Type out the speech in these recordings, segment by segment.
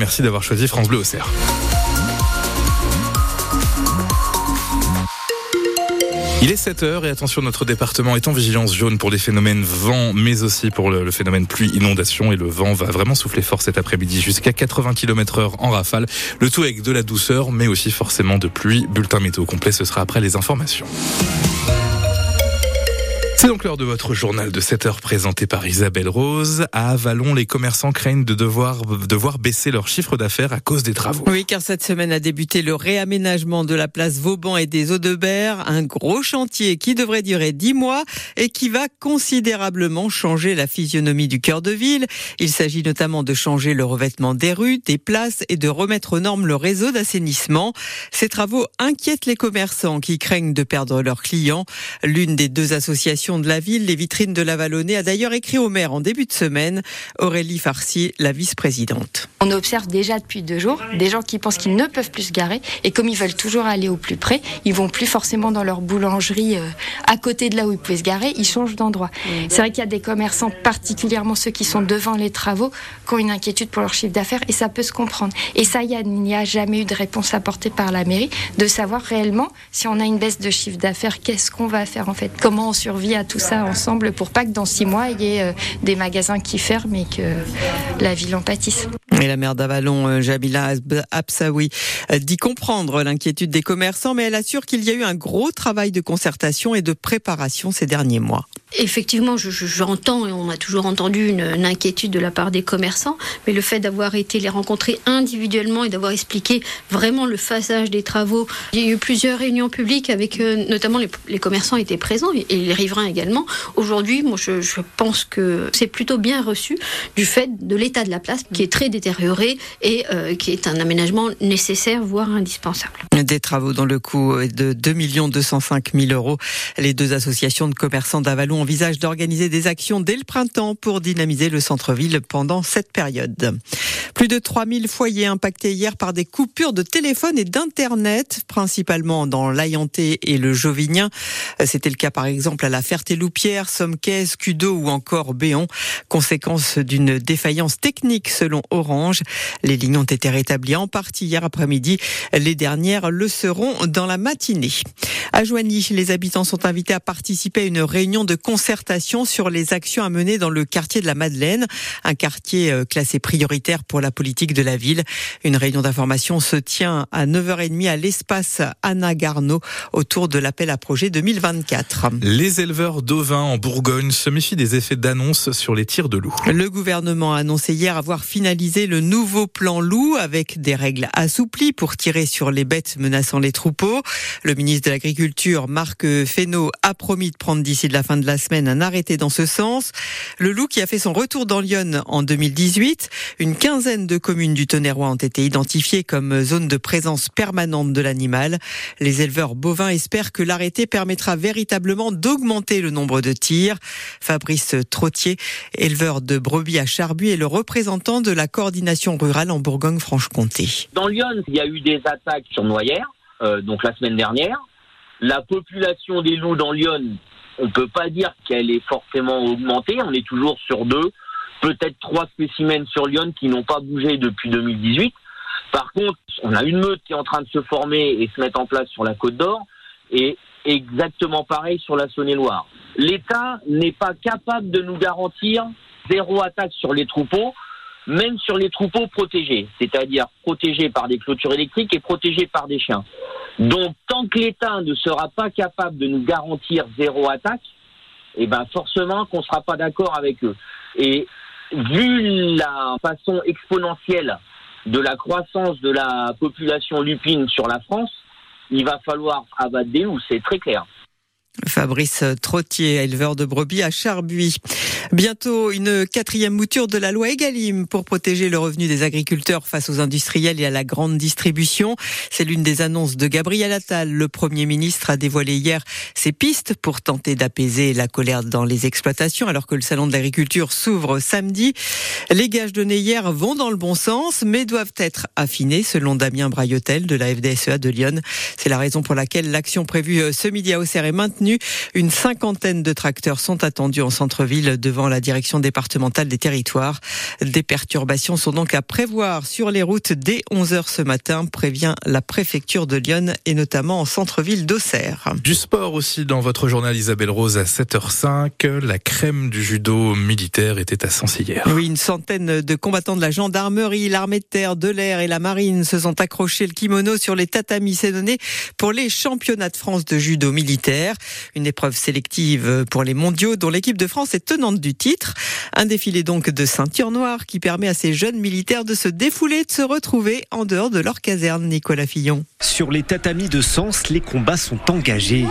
Merci d'avoir choisi France Bleu au Cerf. Il est 7h et attention, notre département est en vigilance jaune pour les phénomènes vent, mais aussi pour le, phénomène pluie inondation. Et le vent va vraiment souffler fort cet après-midi jusqu'à 80 km heure en rafale. Le tout avec de la douceur, mais aussi forcément de pluie. Bulletin météo complet, ce sera après les informations. C'est donc l'heure de votre journal de 7 heures présenté par Isabelle Rose. À Avalon, les commerçants craignent de devoir, devoir baisser leur chiffre d'affaires à cause des travaux. Oui, car cette semaine a débuté le réaménagement de la place Vauban et des Eaux-de-Berre, un gros chantier qui devrait durer 10 mois et qui va considérablement changer la physionomie du cœur de ville. Il s'agit notamment de changer le revêtement des rues, des places et de remettre aux normes le réseau d'assainissement. Ces travaux inquiètent les commerçants qui craignent de perdre leurs clients. L'une des deux associations de la ville, les vitrines de la Vallonnée, a d'ailleurs écrit au maire en début de semaine. Aurélie Farcy, la vice-présidente. On observe déjà depuis deux jours des gens qui pensent qu'ils ne peuvent plus se garer et comme ils veulent toujours aller au plus près, ils vont plus forcément dans leur boulangerie euh, à côté de là où ils pouvaient se garer, ils changent d'endroit. C'est vrai qu'il y a des commerçants, particulièrement ceux qui sont devant les travaux, qui ont une inquiétude pour leur chiffre d'affaires et ça peut se comprendre. Et ça, il n'y a jamais eu de réponse apportée par la mairie de savoir réellement si on a une baisse de chiffre d'affaires, qu'est-ce qu'on va faire en fait, comment on survit à tout ça ensemble pour pas que dans six mois, il y ait euh, des magasins qui ferment et que la ville en pâtisse? Et la maire d'Avalon, euh, Jamila Absaoui, euh, dit comprendre l'inquiétude des commerçants, mais elle assure qu'il y a eu un gros travail de concertation et de préparation ces derniers mois. Effectivement, j'entends et on a toujours entendu une, inquiétude de la part des commerçants, mais le fait d'avoir été les rencontrer individuellement et d'avoir expliqué vraiment le phasage des travaux, il y a eu plusieurs réunions publiques avec notamment les, commerçants étaient présents et, les riverains également. Aujourd'hui, moi, je, je, pense que c'est plutôt bien reçu du fait de l'état de la place qui est très détérioré et euh, qui est un aménagement nécessaire, voire indispensable. Des travaux dans le coût de 2 205 000 euros. Les deux associations de commerçants d'Avalon envisagent d'organiser des actions dès le printemps pour dynamiser le centre-ville pendant cette période. Plus de 3000 foyers impactés hier par des coupures de téléphone et d'internet, principalement dans l'Ayanté et le Jovinien. C'était le cas par exemple à la Ferté-Loupière, Somquez, Cudo ou encore Béon. Conséquence d'une défaillance technique selon Orange. Les lignes ont été rétablies en partie hier après-midi. Les dernières le seront dans la matinée. À Joigny, les habitants sont invités à participer à une réunion de concertation sur les actions à mener dans le quartier de la Madeleine, un quartier euh, classé prioritaire pour la politique de la ville. Une réunion d'information se tient à 9h30 à l'espace Anna Garneau autour de l'appel à projet 2024. Les éleveurs d'ovins en Bourgogne se méfient des effets d'annonce sur les tirs de loups. Le gouvernement a annoncé hier avoir finalisé le nouveau plan loup avec des règles assouplies pour tirer sur les bêtes menaçant les troupeaux. Le ministre de l'Agriculture Marc Fesneau, a promis de prendre d'ici la fin de la semaine un arrêté dans ce sens. Le loup qui a fait son retour dans Lyon en 2018. Une quinzaine de communes du Tonnerrois ont été identifiées comme zone de présence permanente de l'animal. Les éleveurs bovins espèrent que l'arrêté permettra véritablement d'augmenter le nombre de tirs. Fabrice Trottier, éleveur de brebis à Charbuy, est le représentant de la coordination rurale en Bourgogne-Franche-Comté. Dans Lyon, il y a eu des attaques sur Noyères, euh, donc la semaine dernière. La population des loups dans Lyon, on ne peut pas dire qu'elle est forcément augmentée. On est toujours sur deux, peut-être trois spécimens sur Lyon qui n'ont pas bougé depuis 2018. Par contre, on a une meute qui est en train de se former et se mettre en place sur la Côte d'Or, et exactement pareil sur la Saône-et-Loire. L'État n'est pas capable de nous garantir zéro attaque sur les troupeaux, même sur les troupeaux protégés, c'est-à-dire protégés par des clôtures électriques et protégés par des chiens. Donc, tant que l'État ne sera pas capable de nous garantir zéro attaque, eh ben forcément qu'on ne sera pas d'accord avec eux. Et vu la façon exponentielle de la croissance de la population lupine sur la France, il va falloir abattre des loups, c'est très clair. Fabrice Trottier, éleveur de brebis à Charbuy. Bientôt une quatrième mouture de la loi Egalim pour protéger le revenu des agriculteurs face aux industriels et à la grande distribution. C'est l'une des annonces de Gabriel Attal. Le Premier ministre a dévoilé hier ses pistes pour tenter d'apaiser la colère dans les exploitations alors que le salon de l'agriculture s'ouvre samedi. Les gages donnés hier vont dans le bon sens mais doivent être affinés selon Damien Braillotel de la FDSEA de Lyon. C'est la raison pour laquelle l'action prévue ce midi à Auxerre est maintenue. Une cinquantaine de tracteurs sont attendus en centre-ville devant la direction départementale des territoires. Des perturbations sont donc à prévoir sur les routes dès 11h ce matin, prévient la préfecture de Lyon et notamment en centre-ville d'Auxerre. Du sport aussi dans votre journal Isabelle Rose à 7h05. La crème du judo militaire était à Sens hier. Oui, une centaine de combattants de la gendarmerie, l'armée de terre, de l'air et la marine se sont accrochés le kimono sur les tatamis donné pour les championnats de France de judo militaire. Une épreuve sélective pour les mondiaux dont l'équipe de France est tenante titre. Un défilé donc de ceinture noire qui permet à ces jeunes militaires de se défouler, de se retrouver en dehors de leur caserne, Nicolas Fillon. Sur les tatamis de Sens, les combats sont engagés.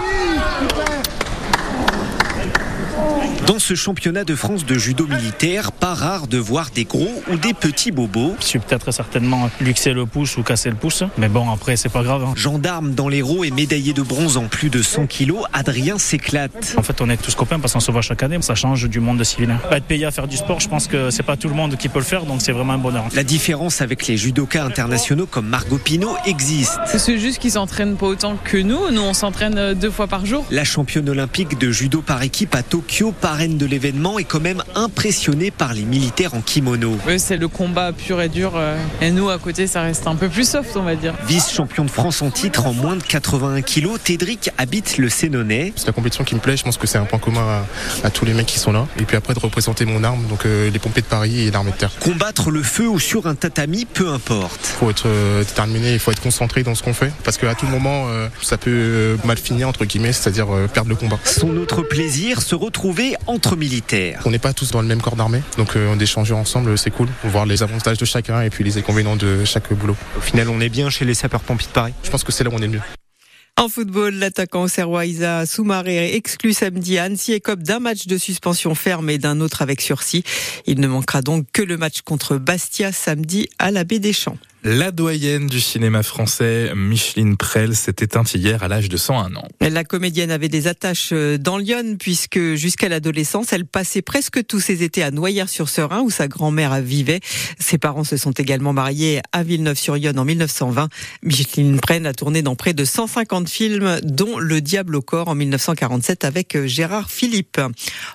Dans ce championnat de France de judo militaire, pas rare de voir des gros ou des petits bobos. Je suis peut-être certainement luxer le pouce ou casser le pouce, mais bon, après, c'est pas grave. Hein. Gendarme dans l'héros et médaillé de bronze en plus de 100 kilos, Adrien s'éclate. En fait, on est tous copains parce qu'on se voit chaque année, ça change du monde de civil. Être payé à faire du sport, je pense que c'est pas tout le monde qui peut le faire, donc c'est vraiment un bonheur. La différence avec les judokas internationaux comme Margot Pino existe. C'est juste qu'ils s'entraînent pas autant que nous. Nous, on s'entraîne deux fois par jour. La championne olympique de judo par équipe à Tokyo, par de l'événement, est quand même impressionné par les militaires en kimono. Oui, c'est le combat pur et dur. Euh, et nous, à côté, ça reste un peu plus soft, on va dire. Vice-champion de France en titre en moins de 81 kilos, Tédric habite le Sénonais. C'est la compétition qui me plaît. Je pense que c'est un point commun à, tous les mecs qui sont là. Et puis après, de représenter mon arme, donc euh, les pompiers de Paris et l'armée de terre. Combattre le feu ou sur un tatami, peu importe. Il faut être euh, déterminé, il faut être concentré dans ce qu'on fait. Parce qu'à tout moment, ça peut mal finir, entre guillemets, c'est-à-dire perdre le combat. Son autre plaisir, se retrouver entre militaires. On n'est pas tous dans le même corps d'armée, donc euh, on échange ensemble, c'est cool. Voir les avantages de chacun et puis les inconvénients de chaque boulot. Au final, on est bien chez les sapeurs-pompiers de Paris. Je pense que c'est là où on est le mieux. En football, l'attaquant serrois Isa Soumaré exclu samedi à Annecy écope d'un match de suspension ferme et d'un autre avec sursis. Il ne manquera donc que le match contre Bastia samedi à la Baie des Champs. La doyenne du cinéma français, Micheline Prel, s'est éteinte hier à l'âge de 101 ans. La comédienne avait des attaches euh, dans Lyon puisque jusqu'à l'adolescence, elle passait presque tous ses étés à Noyères-sur-Serein où sa grand-mère vivait. Ses parents se sont également mariés à Villeneuve-sur-Yonne en 1920. Micheline Prel a tourné dans près de 150 films dont Le Diable au corps en 1947 avec euh, Gérard Philippe.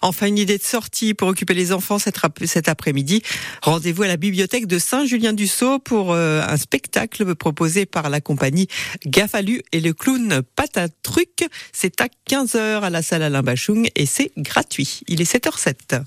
Enfin, une idée de sortie pour occuper les enfants cet après-midi. Rendez-vous à la bibliothèque de Saint-Julien-du-Sault pour euh, un spectacle proposé par la compagnie Gafalu et le clown Patatruc. C'est à 15h à la salle Alain Bachung et c'est gratuit. Il est 7h07.